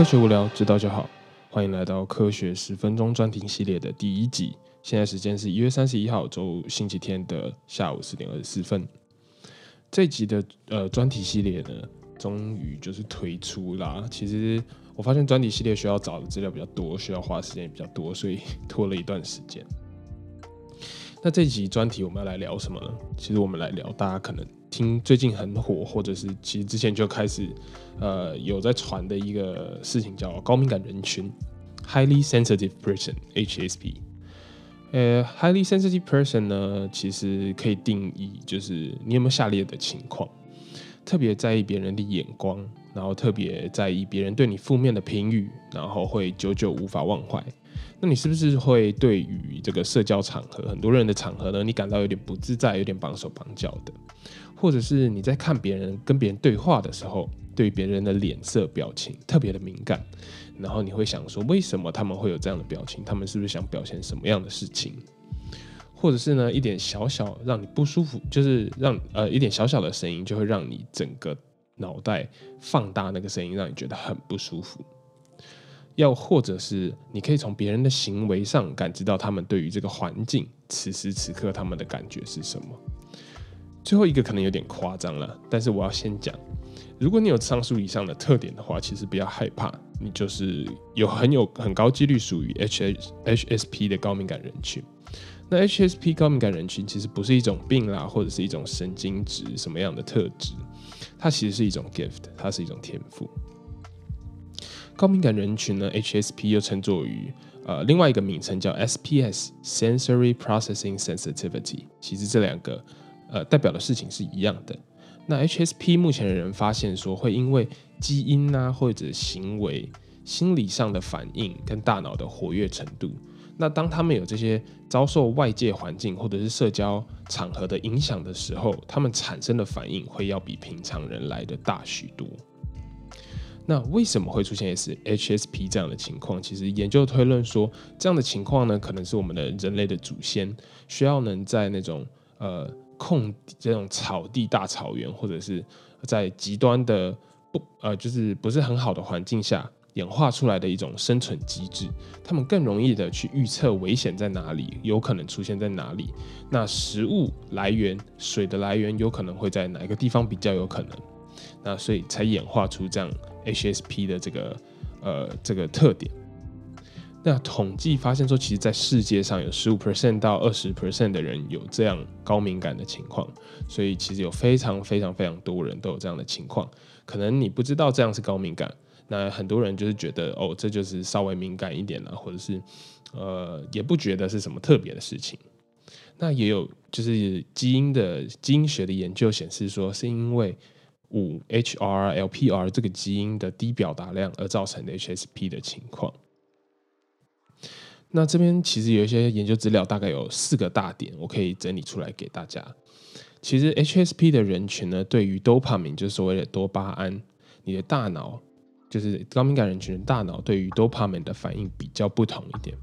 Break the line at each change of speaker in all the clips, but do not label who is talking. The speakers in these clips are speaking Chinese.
科学无聊，知道就好。欢迎来到科学十分钟专题系列的第一集。现在时间是一月三十一号周星期天的下午四点二十四分。这集的呃专题系列呢，终于就是推出啦。其实我发现专题系列需要找的资料比较多，需要花时间也比较多，所以拖了一段时间。那这集专题我们要来聊什么呢？其实我们来聊大家可能听最近很火，或者是其实之前就开始呃有在传的一个事情，叫高敏感人群 （Highly Sensitive Person，HSP）。呃，Highly Sensitive Person 呢，其实可以定义就是你有没有下列的情况：特别在意别人的眼光，然后特别在意别人对你负面的评语，然后会久久无法忘怀。那你是不是会对于这个社交场合，很多人的场合呢，你感到有点不自在，有点绑手绑脚的？或者是你在看别人跟别人对话的时候，对别人的脸色表情特别的敏感，然后你会想说，为什么他们会有这样的表情？他们是不是想表现什么样的事情？或者是呢，一点小小让你不舒服，就是让呃一点小小的声音，就会让你整个脑袋放大那个声音，让你觉得很不舒服。要或者是你可以从别人的行为上感知到他们对于这个环境此时此刻他们的感觉是什么。最后一个可能有点夸张了，但是我要先讲，如果你有上述以上的特点的话，其实不要害怕，你就是有很有很高几率属于 H H S P 的高敏感人群。那 H S P 高敏感人群其实不是一种病啦，或者是一种神经质什么样的特质，它其实是一种 gift，它是一种天赋。高敏感人群呢，HSP 又称作于呃另外一个名称叫 SPS（Sensory Processing Sensitivity）。其实这两个呃代表的事情是一样的。那 HSP 目前的人发现说，会因为基因啊或者行为、心理上的反应跟大脑的活跃程度，那当他们有这些遭受外界环境或者是社交场合的影响的时候，他们产生的反应会要比平常人来的大许多。那为什么会出现 S HSP 这样的情况？其实研究推论说，这样的情况呢，可能是我们的人类的祖先需要能在那种呃空这种草地大草原，或者是在极端的不呃就是不是很好的环境下演化出来的一种生存机制。他们更容易的去预测危险在哪里，有可能出现在哪里。那食物来源、水的来源有可能会在哪一个地方比较有可能？那所以才演化出这样。HSP 的这个呃这个特点，那统计发现说，其实，在世界上有十五 percent 到二十 percent 的人有这样高敏感的情况，所以其实有非常非常非常多人都有这样的情况。可能你不知道这样是高敏感，那很多人就是觉得哦，这就是稍微敏感一点了，或者是呃也不觉得是什么特别的事情。那也有就是基因的基因学的研究显示说，是因为。五 HRLPR 这个基因的低表达量而造成的 HSP 的情况。那这边其实有一些研究资料，大概有四个大点，我可以整理出来给大家。其实 HSP 的人群呢，对于多巴胺，就是所谓的多巴胺，你的大脑就是高敏感人群的大脑对于多巴胺的反应比较不同一点。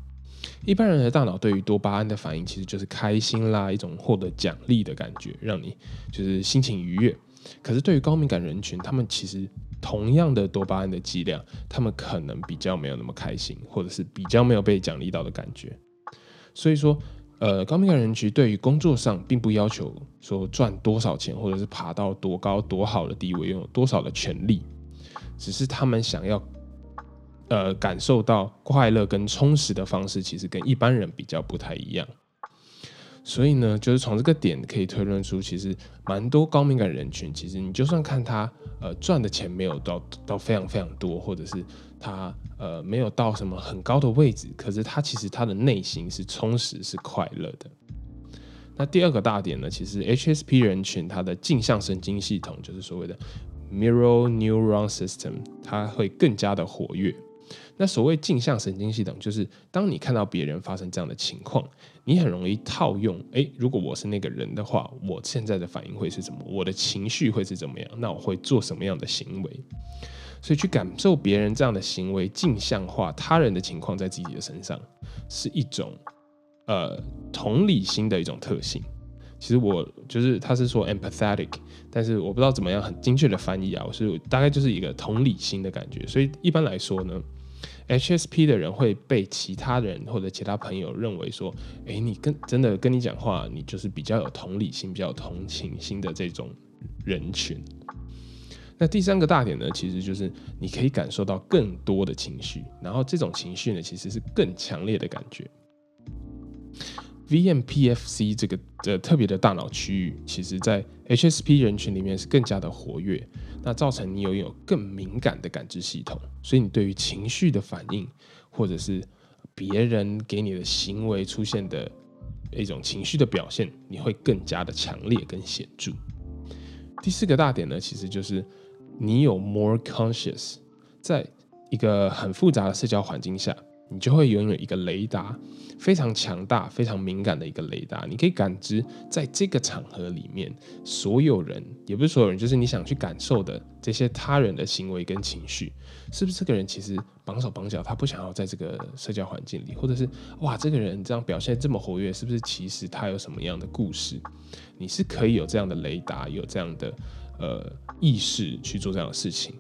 一般人的大脑对于多巴胺的反应其实就是开心啦，一种获得奖励的感觉，让你就是心情愉悦。可是对于高敏感人群，他们其实同样的多巴胺的剂量，他们可能比较没有那么开心，或者是比较没有被奖励到的感觉。所以说，呃，高敏感人群对于工作上并不要求说赚多少钱，或者是爬到多高多好的地位，拥有多少的权利，只是他们想要，呃，感受到快乐跟充实的方式，其实跟一般人比较不太一样。所以呢，就是从这个点可以推论出，其实蛮多高敏感人群，其实你就算看他呃赚的钱没有到到非常非常多，或者是他呃没有到什么很高的位置，可是他其实他的内心是充实是快乐的。那第二个大点呢，其实 HSP 人群他的镜像神经系统，就是所谓的 Mirror Neuron System，它会更加的活跃。那所谓镜像神经系统，就是当你看到别人发生这样的情况，你很容易套用：诶，如果我是那个人的话，我现在的反应会是什么？我的情绪会是怎么样？那我会做什么样的行为？所以去感受别人这样的行为，镜像化他人的情况在自己的身上，是一种呃同理心的一种特性。其实我就是他是说 empathetic，但是我不知道怎么样很精确的翻译啊，我是大概就是一个同理心的感觉。所以一般来说呢，HSP 的人会被其他人或者其他朋友认为说，诶，你跟真的跟你讲话，你就是比较有同理心、比较有同情心的这种人群。那第三个大点呢，其实就是你可以感受到更多的情绪，然后这种情绪呢，其实是更强烈的感觉。VMPFC 这个呃特别的大脑区域，其实在 HSP 人群里面是更加的活跃，那造成你拥有更敏感的感知系统，所以你对于情绪的反应，或者是别人给你的行为出现的一种情绪的表现，你会更加的强烈跟显著。第四个大点呢，其实就是你有 more conscious，在一个很复杂的社交环境下。你就会拥有一个雷达，非常强大、非常敏感的一个雷达。你可以感知在这个场合里面，所有人也不是所有人，就是你想去感受的这些他人的行为跟情绪，是不是这个人其实绑手绑脚，他不想要在这个社交环境里，或者是哇，这个人这样表现这么活跃，是不是其实他有什么样的故事？你是可以有这样的雷达，有这样的呃意识去做这样的事情。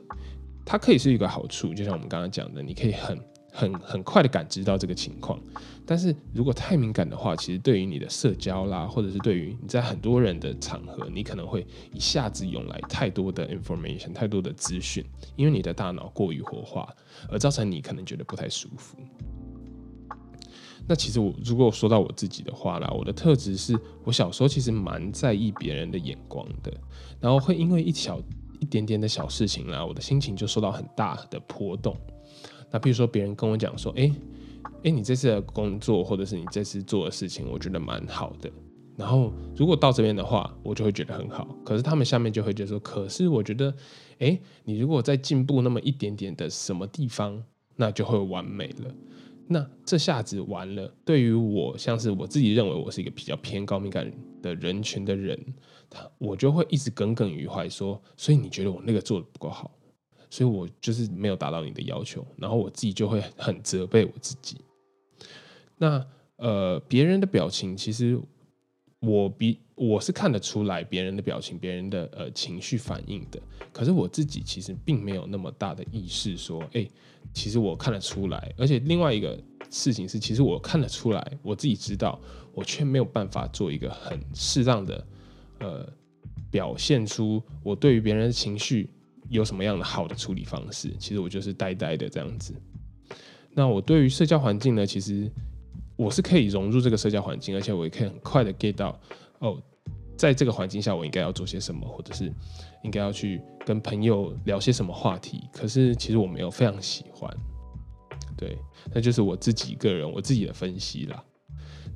它可以是一个好处，就像我们刚刚讲的，你可以很。很很快的感知到这个情况，但是如果太敏感的话，其实对于你的社交啦，或者是对于你在很多人的场合，你可能会一下子涌来太多的 information，太多的资讯，因为你的大脑过于活化，而造成你可能觉得不太舒服。那其实我如果说到我自己的话啦，我的特质是我小时候其实蛮在意别人的眼光的，然后会因为一小一点点的小事情啦，我的心情就受到很大的波动。那比如说别人跟我讲说，哎，哎，你这次的工作或者是你这次做的事情，我觉得蛮好的。然后如果到这边的话，我就会觉得很好。可是他们下面就会觉得说，可是我觉得，哎，你如果再进步那么一点点的什么地方，那就会完美了。那这下子完了，对于我像是我自己认为我是一个比较偏高敏感的人群的人，他我就会一直耿耿于怀，说，所以你觉得我那个做的不够好？所以我就是没有达到你的要求，然后我自己就会很责备我自己。那呃，别人的表情其实我比我是看得出来别人的表情、别人的呃情绪反应的。可是我自己其实并没有那么大的意识，说哎，其实我看得出来。而且另外一个事情是，其实我看得出来，我自己知道，我却没有办法做一个很适当的呃表现出我对于别人的情绪。有什么样的好的处理方式？其实我就是呆呆的这样子。那我对于社交环境呢？其实我是可以融入这个社交环境，而且我也可以很快的 get 到哦，在这个环境下我应该要做些什么，或者是应该要去跟朋友聊些什么话题。可是其实我没有非常喜欢。对，那就是我自己个人我自己的分析啦。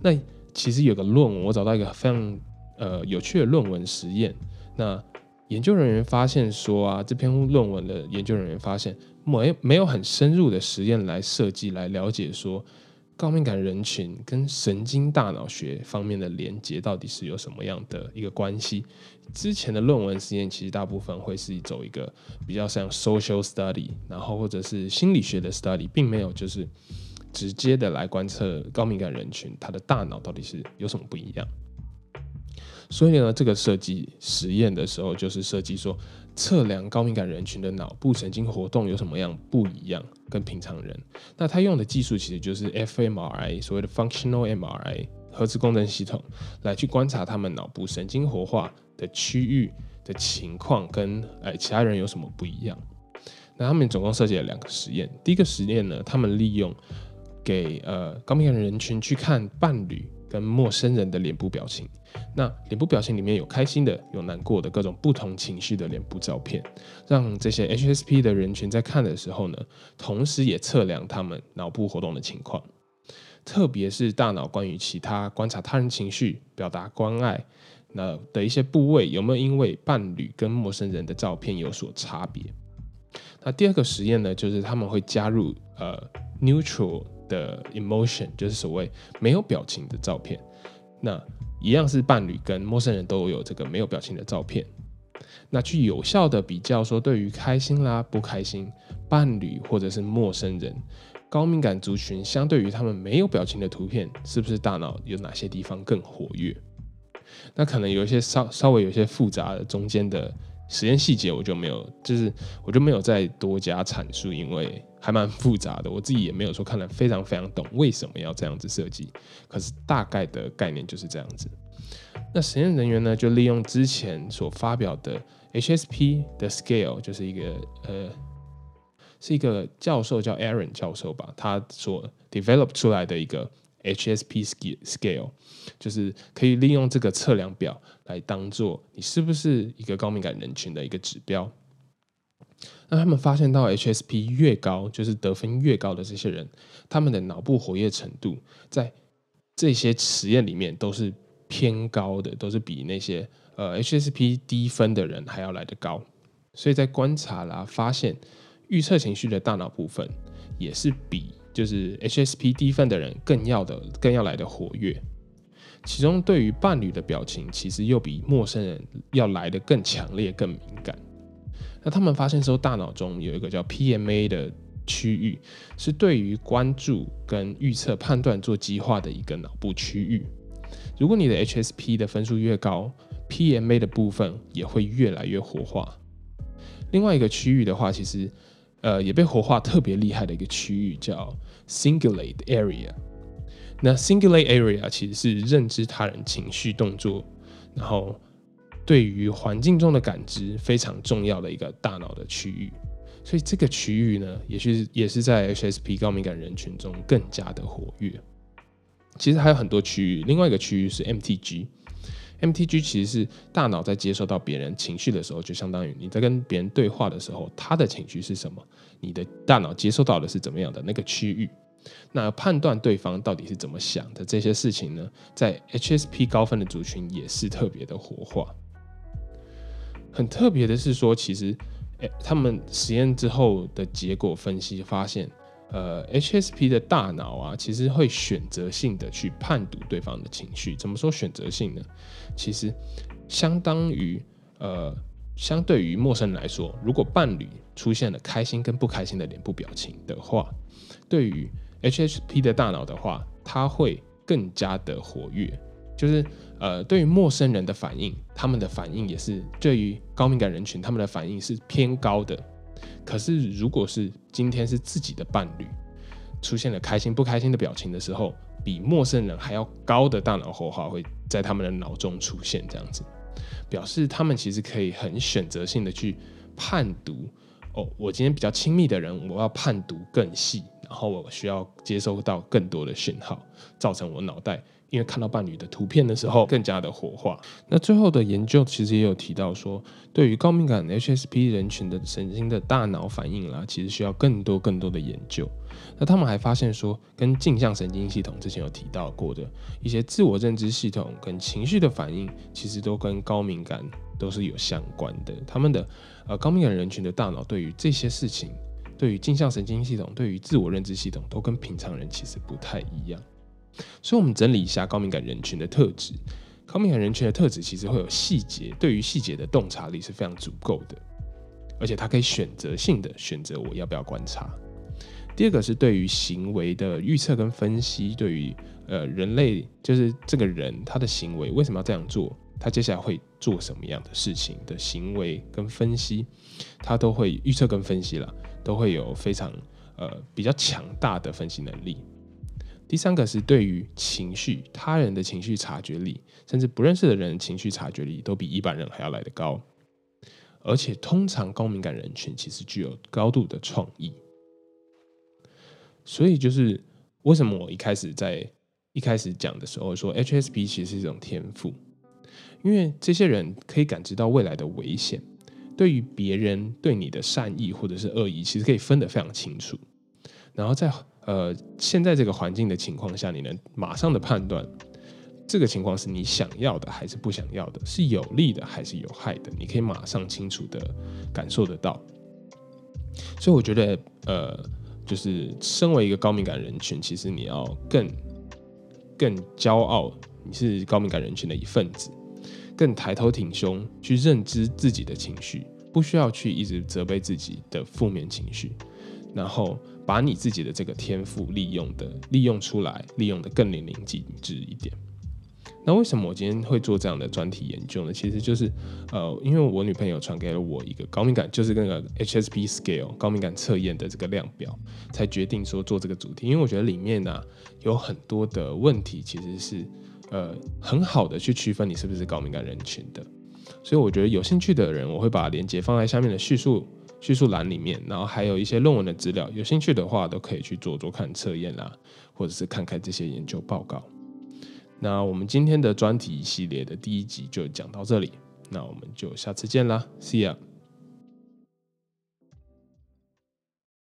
那其实有个论文，我找到一个非常呃有趣的论文实验。那研究人员发现说啊，这篇论文的研究人员发现没没有很深入的实验来设计来了解说高敏感人群跟神经大脑学方面的连接到底是有什么样的一个关系。之前的论文实验其实大部分会是走一个比较像 social study，然后或者是心理学的 study，并没有就是直接的来观测高敏感人群他的大脑到底是有什么不一样。所以呢，这个设计实验的时候，就是设计说测量高敏感人群的脑部神经活动有什么样不一样，跟平常人。那他用的技术其实就是 fMRI，所谓的 functional MRI 核磁共振系统，来去观察他们脑部神经活化的区域的情况，跟哎其他人有什么不一样。那他们总共设计了两个实验。第一个实验呢，他们利用给呃高敏感人群去看伴侣。跟陌生人的脸部表情，那脸部表情里面有开心的，有难过的，各种不同情绪的脸部照片，让这些 HSP 的人群在看的时候呢，同时也测量他们脑部活动的情况，特别是大脑关于其他观察他人情绪、表达关爱那的一些部位，有没有因为伴侣跟陌生人的照片有所差别？那第二个实验呢，就是他们会加入呃 neutral。的 emotion 就是所谓没有表情的照片，那一样是伴侣跟陌生人都有这个没有表情的照片，那去有效的比较说，对于开心啦、不开心，伴侣或者是陌生人，高敏感族群相对于他们没有表情的图片，是不是大脑有哪些地方更活跃？那可能有一些稍稍微有些复杂的中间的实验细节，我就没有，就是我就没有再多加阐述，因为还蛮复杂的，我自己也没有说看得非常非常懂为什么要这样子设计。可是大概的概念就是这样子。那实验人员呢，就利用之前所发表的 HSP 的 scale，就是一个呃，是一个教授叫 Aaron 教授吧，他所 develop 出来的一个。HSP scale 就是可以利用这个测量表来当做你是不是一个高敏感人群的一个指标。那他们发现到 HSP 越高，就是得分越高的这些人，他们的脑部活跃程度在这些实验里面都是偏高的，都是比那些呃 HSP 低分的人还要来得高。所以在观察啦，发现预测情绪的大脑部分也是比。就是 HSP 低分的人更要的更要来的活跃，其中对于伴侣的表情，其实又比陌生人要来的更强烈、更敏感。那他们发现说，大脑中有一个叫 PMA 的区域，是对于关注跟预测判断做激化的一个脑部区域。如果你的 HSP 的分数越高，PMA 的部分也会越来越活化。另外一个区域的话，其实。呃，也被活化特别厉害的一个区域叫 Singulate Area。那 Singulate Area 其实是认知他人情绪动作，然后对于环境中的感知非常重要的一个大脑的区域。所以这个区域呢，也是也是在 HSP 高敏感人群中更加的活跃。其实还有很多区域，另外一个区域是 MTG。MTG 其实是大脑在接受到别人情绪的时候，就相当于你在跟别人对话的时候，他的情绪是什么，你的大脑接收到的是怎么样的那个区域。那判断对方到底是怎么想的这些事情呢，在 HSP 高分的族群也是特别的活化。很特别的是说，其实诶，他们实验之后的结果分析发现。呃，HSP 的大脑啊，其实会选择性的去判读对方的情绪。怎么说选择性呢？其实相当于呃，相对于陌生人来说，如果伴侣出现了开心跟不开心的脸部表情的话，对于 HSP 的大脑的话，它会更加的活跃。就是呃，对于陌生人的反应，他们的反应也是对于高敏感人群，他们的反应是偏高的。可是，如果是今天是自己的伴侣出现了开心不开心的表情的时候，比陌生人还要高的大脑活化会在他们的脑中出现，这样子表示他们其实可以很选择性的去判读。哦，我今天比较亲密的人，我要判读更细，然后我需要接收到更多的讯号，造成我脑袋。因为看到伴侣的图片的时候，更加的活化。那最后的研究其实也有提到说，对于高敏感 HSP 人群的神经的大脑反应啦，其实需要更多更多的研究。那他们还发现说，跟镜像神经系统之前有提到过的一些自我认知系统跟情绪的反应，其实都跟高敏感都是有相关的。他们的呃高敏感人群的大脑对于这些事情，对于镜像神经系统，对于自我认知系统，都跟平常人其实不太一样。所以，我们整理一下高敏感人群的特质。高敏感人群的特质其实会有细节，对于细节的洞察力是非常足够的，而且他可以选择性的选择我要不要观察。第二个是对于行为的预测跟分析，对于呃人类就是这个人他的行为为什么要这样做，他接下来会做什么样的事情的行为跟分析，他都会预测跟分析了，都会有非常呃比较强大的分析能力。第三个是对于情绪、他人的情绪察觉力，甚至不认识的人情绪察觉力，都比一般人还要来得高。而且，通常高敏感人群其实具有高度的创意。所以，就是为什么我一开始在一开始讲的时候说，HSP 其实是一种天赋，因为这些人可以感知到未来的危险，对于别人对你的善意或者是恶意，其实可以分得非常清楚。然后在呃，现在这个环境的情况下，你能马上的判断这个情况是你想要的还是不想要的，是有利的还是有害的，你可以马上清楚的感受得到。所以我觉得，呃，就是身为一个高敏感人群，其实你要更更骄傲，你是高敏感人群的一份子，更抬头挺胸去认知自己的情绪，不需要去一直责备自己的负面情绪，然后。把你自己的这个天赋利用的利用出来，利用的更淋漓尽致一点。那为什么我今天会做这样的专题研究呢？其实就是呃，因为我女朋友传给了我一个高敏感，就是那个 HSP scale 高敏感测验的这个量表，才决定说做这个主题。因为我觉得里面呢有很多的问题，其实是呃很好的去区分你是不是高敏感人群的。所以我觉得有兴趣的人，我会把链接放在下面的叙述叙述栏里面，然后还有一些论文的资料，有兴趣的话都可以去做做看测验啦，或者是看看这些研究报告。那我们今天的专题系列的第一集就讲到这里，那我们就下次见啦，See ya。